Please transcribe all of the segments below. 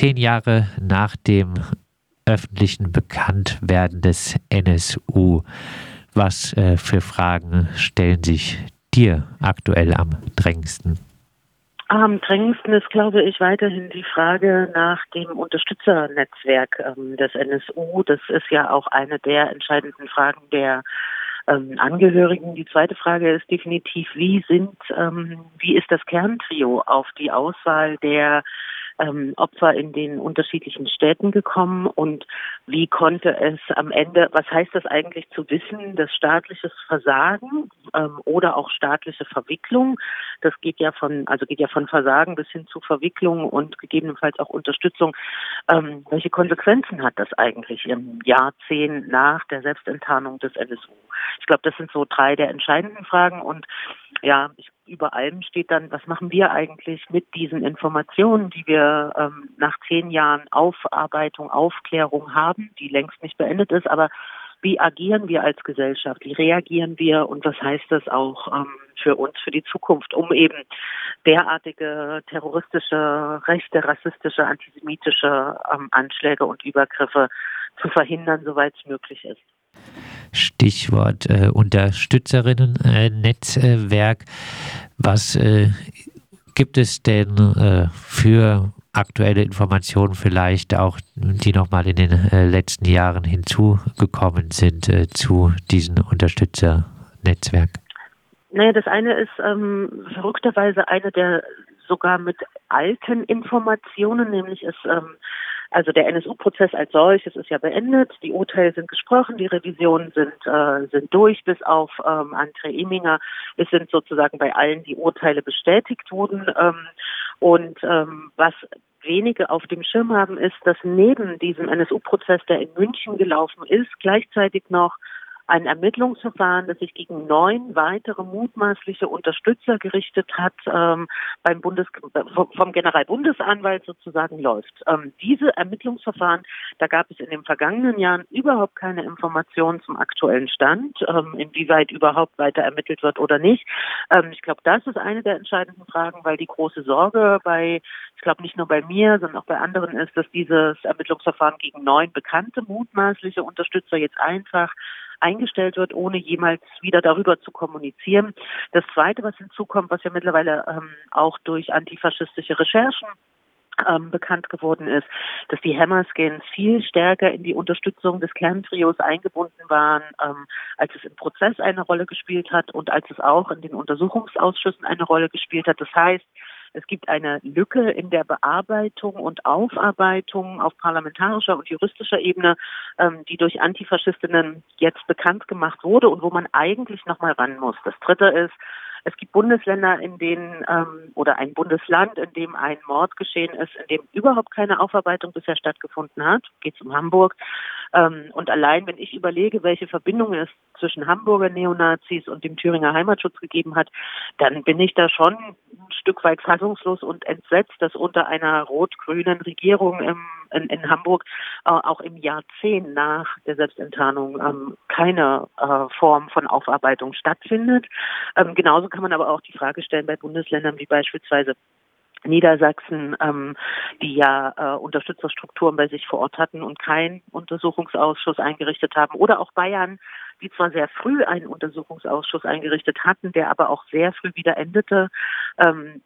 zehn Jahre nach dem öffentlichen Bekanntwerden des NSU. Was äh, für Fragen stellen sich dir aktuell am drängendsten? Am drängendsten ist, glaube ich, weiterhin die Frage nach dem Unterstützernetzwerk ähm, des NSU. Das ist ja auch eine der entscheidenden Fragen der ähm, Angehörigen. Die zweite Frage ist definitiv, wie sind, ähm, wie ist das Kerntrio auf die Auswahl der ähm, Opfer in den unterschiedlichen Städten gekommen und wie konnte es am Ende, was heißt das eigentlich zu wissen, dass staatliches Versagen ähm, oder auch staatliche Verwicklung, das geht ja von, also geht ja von Versagen bis hin zu Verwicklung und gegebenenfalls auch Unterstützung. Ähm, welche Konsequenzen hat das eigentlich im Jahrzehnt nach der Selbstenttarnung des NSU? Ich glaube, das sind so drei der entscheidenden Fragen und ja, ich über allem steht dann, was machen wir eigentlich mit diesen Informationen, die wir ähm, nach zehn Jahren Aufarbeitung, Aufklärung haben, die längst nicht beendet ist, aber wie agieren wir als Gesellschaft, wie reagieren wir? Und was heißt das auch ähm, für uns, für die Zukunft, um eben derartige terroristische, rechte, rassistische, antisemitische ähm, Anschläge und Übergriffe zu verhindern, soweit es möglich ist. Stichwort äh, Unterstützerinnen-Netzwerk. Was äh, gibt es denn äh, für aktuelle Informationen vielleicht auch, die nochmal in den äh, letzten Jahren hinzugekommen sind äh, zu diesem Unterstützernetzwerk? Naja, das eine ist ähm, verrückterweise eine der sogar mit alten Informationen, nämlich ist ähm, also der NSU-Prozess als solches ist ja beendet, die Urteile sind gesprochen, die Revisionen sind, äh, sind durch, bis auf ähm, André Eminger. Es sind sozusagen bei allen die Urteile bestätigt wurden. Ähm, und ähm, was wenige auf dem Schirm haben, ist, dass neben diesem NSU-Prozess, der in München gelaufen ist, gleichzeitig noch ein Ermittlungsverfahren, das sich gegen neun weitere mutmaßliche Unterstützer gerichtet hat, ähm, beim Bundes vom Generalbundesanwalt sozusagen läuft. Ähm, diese Ermittlungsverfahren, da gab es in den vergangenen Jahren überhaupt keine Informationen zum aktuellen Stand, ähm, inwieweit überhaupt weiter ermittelt wird oder nicht. Ähm, ich glaube, das ist eine der entscheidenden Fragen, weil die große Sorge bei, ich glaube nicht nur bei mir, sondern auch bei anderen ist, dass dieses Ermittlungsverfahren gegen neun bekannte mutmaßliche Unterstützer jetzt einfach eingestellt wird, ohne jemals wieder darüber zu kommunizieren. Das Zweite, was hinzukommt, was ja mittlerweile ähm, auch durch antifaschistische Recherchen ähm, bekannt geworden ist, dass die Hammerskins viel stärker in die Unterstützung des Kerntrios eingebunden waren, ähm, als es im Prozess eine Rolle gespielt hat und als es auch in den Untersuchungsausschüssen eine Rolle gespielt hat. Das heißt, es gibt eine Lücke in der Bearbeitung und Aufarbeitung auf parlamentarischer und juristischer Ebene, ähm, die durch Antifaschistinnen jetzt bekannt gemacht wurde und wo man eigentlich noch mal ran muss. Das Dritte ist, es gibt Bundesländer, in denen ähm, oder ein Bundesland, in dem ein Mord geschehen ist, in dem überhaupt keine Aufarbeitung bisher stattgefunden hat. Geht um Hamburg. Ähm, und allein, wenn ich überlege, welche Verbindungen es zwischen Hamburger Neonazis und dem Thüringer Heimatschutz gegeben hat, dann bin ich da schon ein Stück weit fassungslos und entsetzt, dass unter einer rot-grünen Regierung im, in, in, Hamburg äh, auch im Jahrzehnt nach der Selbstenttarnung ähm, keine äh, Form von Aufarbeitung stattfindet. Ähm, genauso kann man aber auch die Frage stellen bei Bundesländern wie beispielsweise Niedersachsen, ähm, die ja äh, Unterstützerstrukturen bei sich vor Ort hatten und keinen Untersuchungsausschuss eingerichtet haben, oder auch Bayern, die zwar sehr früh einen Untersuchungsausschuss eingerichtet hatten, der aber auch sehr früh wieder endete. Ähm,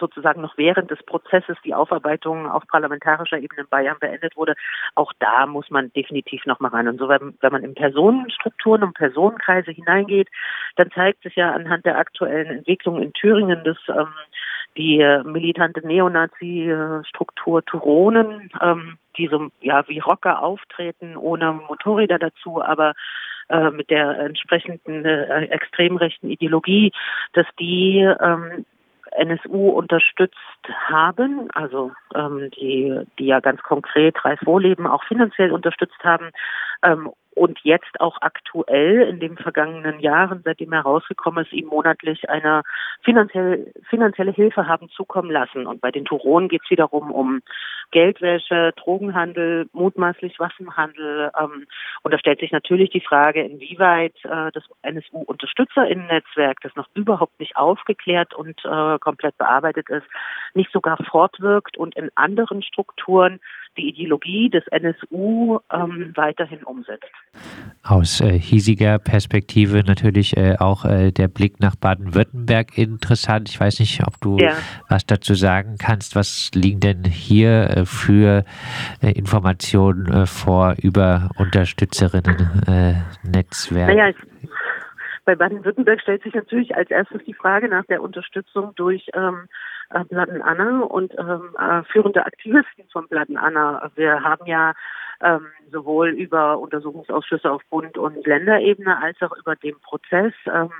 sozusagen noch während des Prozesses die Aufarbeitung auf parlamentarischer Ebene in Bayern beendet wurde, auch da muss man definitiv noch mal ran. Und so, wenn, wenn man in Personenstrukturen und Personenkreise hineingeht, dann zeigt sich ja anhand der aktuellen Entwicklung in Thüringen, dass ähm, die äh, militante Neonazi-Struktur Turonen, ähm, die so ja wie Rocker auftreten, ohne Motorräder dazu, aber äh, mit der entsprechenden äh, extrem rechten Ideologie, dass die ähm, NSU unterstützt haben, also ähm, die, die ja ganz konkret Reis Wohleben auch finanziell unterstützt haben, ähm, und jetzt auch aktuell in den vergangenen Jahren, seitdem er rausgekommen ist, ihm monatlich eine finanzielle, finanzielle Hilfe haben zukommen lassen. Und bei den Turonen geht es wiederum um Geldwäsche, Drogenhandel, mutmaßlich Waffenhandel. Ähm, und da stellt sich natürlich die Frage, inwieweit äh, das NSU-Unterstützerinnen-Netzwerk, das noch überhaupt nicht aufgeklärt und äh, komplett bearbeitet ist, nicht sogar fortwirkt und in anderen Strukturen die Ideologie des NSU ähm, weiterhin umsetzt. Aus äh, hiesiger Perspektive natürlich äh, auch äh, der Blick nach Baden-Württemberg interessant. Ich weiß nicht, ob du ja. was dazu sagen kannst. Was liegen denn hier äh, für äh, Informationen äh, vor über Unterstützerinnen-Netzwerke? Naja, bei Baden-Württemberg stellt sich natürlich als erstes die Frage nach der Unterstützung durch ähm, äh, Blatten Anna und ähm, äh, führende Aktivisten von Blatten Anna. Wir haben ja ähm, sowohl über Untersuchungsausschüsse auf Bund- und Länderebene als auch über den Prozess, ähm,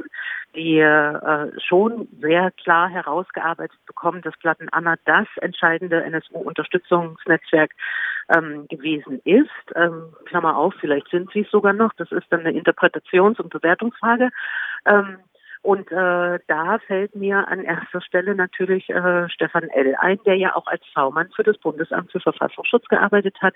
die äh, schon sehr klar herausgearbeitet bekommen, dass Platten Anna das entscheidende NSU-Unterstützungsnetzwerk ähm, gewesen ist. Ähm, Klammer auf, vielleicht sind sie es sogar noch. Das ist dann eine Interpretations- und Bewertungsfrage. Ähm, und äh, da fällt mir an erster Stelle natürlich äh, Stefan L. ein, der ja auch als V-Mann für das Bundesamt für Verfassungsschutz gearbeitet hat,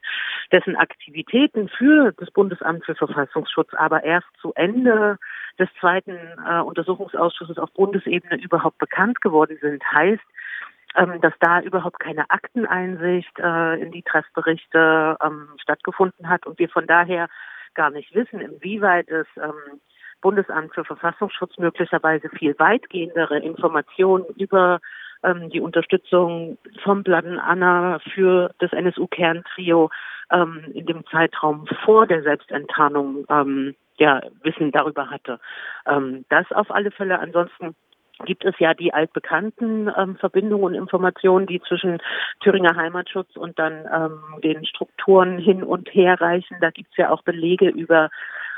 dessen Aktivitäten für das Bundesamt für Verfassungsschutz aber erst zu Ende des zweiten äh, Untersuchungsausschusses auf Bundesebene überhaupt bekannt geworden sind. Heißt, ähm, dass da überhaupt keine Akteneinsicht äh, in die Treffberichte ähm, stattgefunden hat und wir von daher gar nicht wissen, inwieweit es ähm, Bundesamt für Verfassungsschutz möglicherweise viel weitgehendere Informationen über ähm, die Unterstützung vom Bladen Anna für das NSU-Kerntrio ähm, in dem Zeitraum vor der Selbstenttarnung ähm, ja, Wissen darüber hatte. Ähm, das auf alle Fälle. Ansonsten gibt es ja die altbekannten ähm, Verbindungen und Informationen, die zwischen Thüringer Heimatschutz und dann ähm, den Strukturen hin und her reichen. Da gibt es ja auch Belege über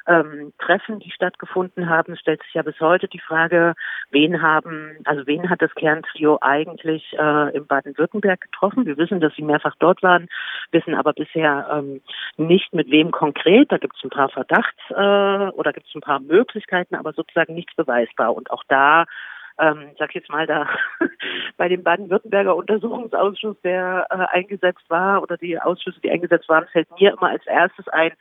ähm, Treffen, die stattgefunden haben. Stellt sich ja bis heute die Frage, wen haben, also wen hat das Kerntrio eigentlich äh, in Baden-Württemberg getroffen? Wir wissen, dass sie mehrfach dort waren, wissen aber bisher ähm, nicht mit wem konkret. Da gibt es ein paar Verdachts äh, oder gibt es ein paar Möglichkeiten, aber sozusagen nichts beweisbar. Und auch da ähm, sag jetzt mal da bei dem Baden-Württemberger Untersuchungsausschuss, der äh, eingesetzt war oder die Ausschüsse, die eingesetzt waren, fällt mir immer als erstes ein,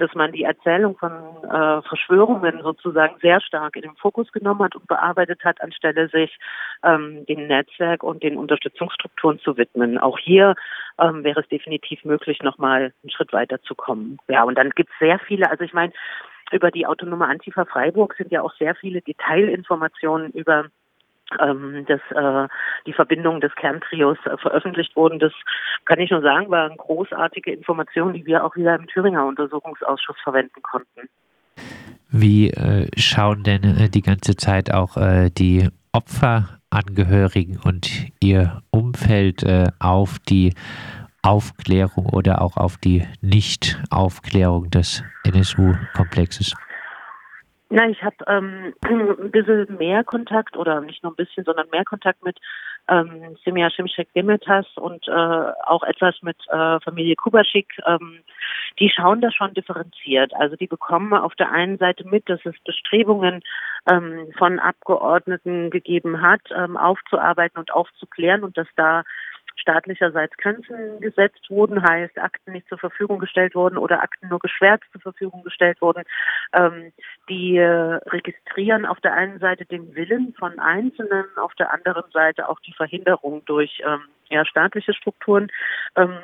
dass man die Erzählung von äh, Verschwörungen sozusagen sehr stark in den Fokus genommen hat und bearbeitet hat, anstelle sich ähm, dem Netzwerk und den Unterstützungsstrukturen zu widmen. Auch hier ähm, wäre es definitiv möglich, nochmal einen Schritt weiter zu kommen. Ja, und dann gibt es sehr viele, also ich meine, über die autonome Antifa Freiburg sind ja auch sehr viele Detailinformationen über ähm, dass äh, die Verbindungen des Kerntrios äh, veröffentlicht wurden. Das kann ich nur sagen, waren großartige Informationen, die wir auch wieder im Thüringer Untersuchungsausschuss verwenden konnten. Wie äh, schauen denn äh, die ganze Zeit auch äh, die Opferangehörigen und ihr Umfeld äh, auf die Aufklärung oder auch auf die Nichtaufklärung des NSU-Komplexes? Na, ich habe ähm, ein bisschen mehr Kontakt oder nicht nur ein bisschen, sondern mehr Kontakt mit ähm, Semia Shimshek Demetas und äh, auch etwas mit äh, Familie Kubaschik. Ähm, die schauen da schon differenziert. Also die bekommen auf der einen Seite mit, dass es Bestrebungen ähm, von Abgeordneten gegeben hat, ähm, aufzuarbeiten und aufzuklären und dass da staatlicherseits Grenzen gesetzt wurden, heißt Akten nicht zur Verfügung gestellt wurden oder Akten nur geschwärzt zur Verfügung gestellt wurden. Ähm, die äh, registrieren auf der einen Seite den Willen von Einzelnen, auf der anderen Seite auch die Verhinderung durch ähm, ja, staatliche Strukturen. Ähm,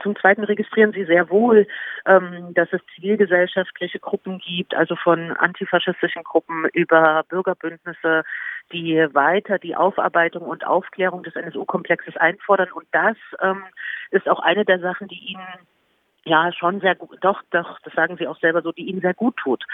zum Zweiten registrieren Sie sehr wohl, ähm, dass es zivilgesellschaftliche Gruppen gibt, also von antifaschistischen Gruppen über Bürgerbündnisse, die weiter die Aufarbeitung und Aufklärung des NSU-Komplexes einfordern. Und das ähm, ist auch eine der Sachen, die Ihnen ja schon sehr gut, doch, doch, das sagen Sie auch selber so, die Ihnen sehr gut tut,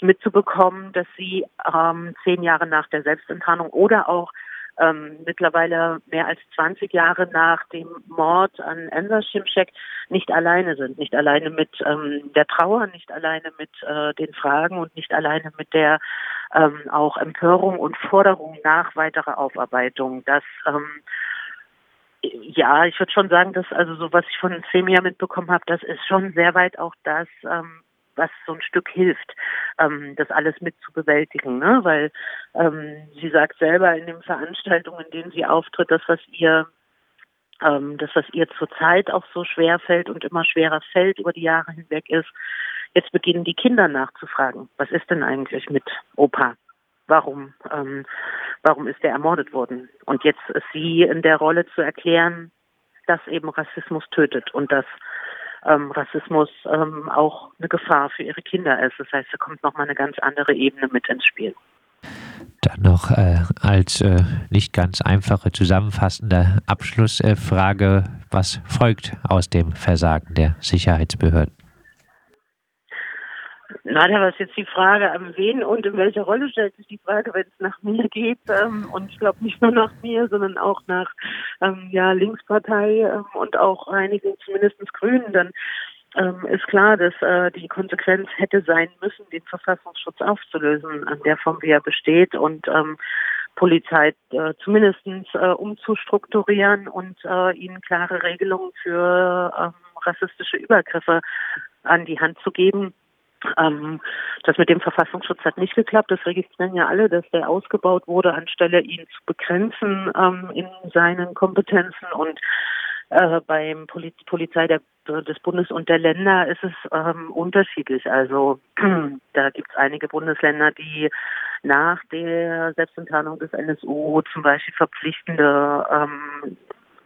mitzubekommen, dass Sie ähm, zehn Jahre nach der Selbstenttarnung oder auch ähm, mittlerweile mehr als 20 Jahre nach dem Mord an Enver Şimşek nicht alleine sind, nicht alleine mit ähm, der Trauer, nicht alleine mit äh, den Fragen und nicht alleine mit der ähm, auch Empörung und Forderung nach weiterer Aufarbeitung. Das ähm, ja, ich würde schon sagen, dass also so was ich von Semia mitbekommen habe, das ist schon sehr weit auch das, ähm, was so ein Stück hilft, ähm, das alles mit zu bewältigen, ne? Weil ähm, sie sagt selber in den Veranstaltungen, in denen sie auftritt, das, was ihr ähm, das, was ihr zurzeit auch so schwer fällt und immer schwerer fällt über die Jahre hinweg ist, jetzt beginnen die Kinder nachzufragen, was ist denn eigentlich mit Opa? Warum, ähm, warum ist er ermordet worden? Und jetzt ist sie in der Rolle zu erklären, dass eben Rassismus tötet und dass ähm, Rassismus ähm, auch eine Gefahr für ihre Kinder ist. Das heißt, da kommt nochmal eine ganz andere Ebene mit ins Spiel. Dann noch äh, als äh, nicht ganz einfache zusammenfassende Abschlussfrage, was folgt aus dem Versagen der Sicherheitsbehörden? Na, da war es jetzt die Frage, an wen und in welcher Rolle stellt sich die Frage, wenn es nach mir geht. Ähm, und ich glaube nicht nur nach mir, sondern auch nach ähm, ja, Linkspartei ähm, und auch einigen, zumindest Grünen. Dann ähm, ist klar, dass äh, die Konsequenz hätte sein müssen, den Verfassungsschutz aufzulösen, an der Form, wie er besteht und ähm, Polizei äh, zumindest äh, umzustrukturieren und äh, ihnen klare Regelungen für ähm, rassistische Übergriffe an die Hand zu geben. Ähm, das mit dem Verfassungsschutz hat nicht geklappt. Das registrieren ja alle, dass der ausgebaut wurde, anstelle ihn zu begrenzen ähm, in seinen Kompetenzen und äh, beim Poliz Polizei der, des Bundes und der Länder ist es ähm, unterschiedlich. Also da gibt es einige Bundesländer, die nach der Selbstenttarnung des NSU zum Beispiel verpflichtende ähm,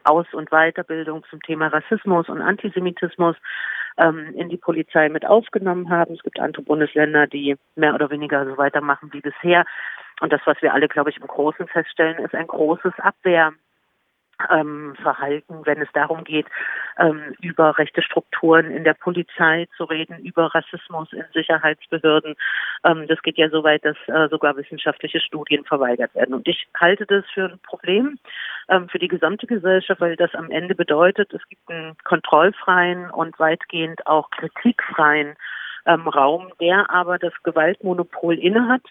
Aus- und Weiterbildung zum Thema Rassismus und Antisemitismus ähm, in die Polizei mit aufgenommen haben. Es gibt andere Bundesländer, die mehr oder weniger so weitermachen wie bisher. Und das, was wir alle, glaube ich, im Großen feststellen, ist ein großes Abwehr ähm, Verhalten, wenn es darum geht, ähm, über rechte Strukturen in der Polizei zu reden, über Rassismus in Sicherheitsbehörden. Ähm, das geht ja so weit, dass äh, sogar wissenschaftliche Studien verweigert werden. Und ich halte das für ein Problem ähm, für die gesamte Gesellschaft, weil das am Ende bedeutet, es gibt einen kontrollfreien und weitgehend auch kritikfreien ähm, Raum, der aber das Gewaltmonopol innehat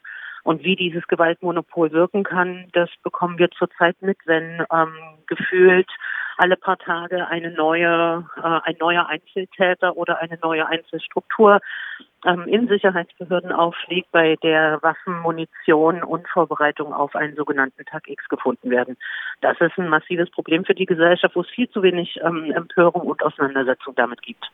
und wie dieses Gewaltmonopol wirken kann, das bekommen wir zurzeit mit, wenn ähm, gefühlt alle paar Tage eine neue, äh, ein neuer Einzeltäter oder eine neue Einzelstruktur ähm, in Sicherheitsbehörden aufliegt, bei der Waffen, Munition und Vorbereitung auf einen sogenannten Tag X gefunden werden. Das ist ein massives Problem für die Gesellschaft, wo es viel zu wenig ähm, Empörung und Auseinandersetzung damit gibt.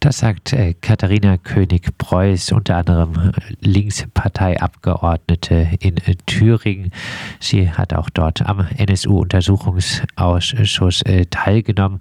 Das sagt äh, Katharina König-Preuß, unter anderem äh, Linksparteiabgeordnete in äh, Thüringen. Sie hat auch dort am NSU-Untersuchungsausschuss teilgenommen.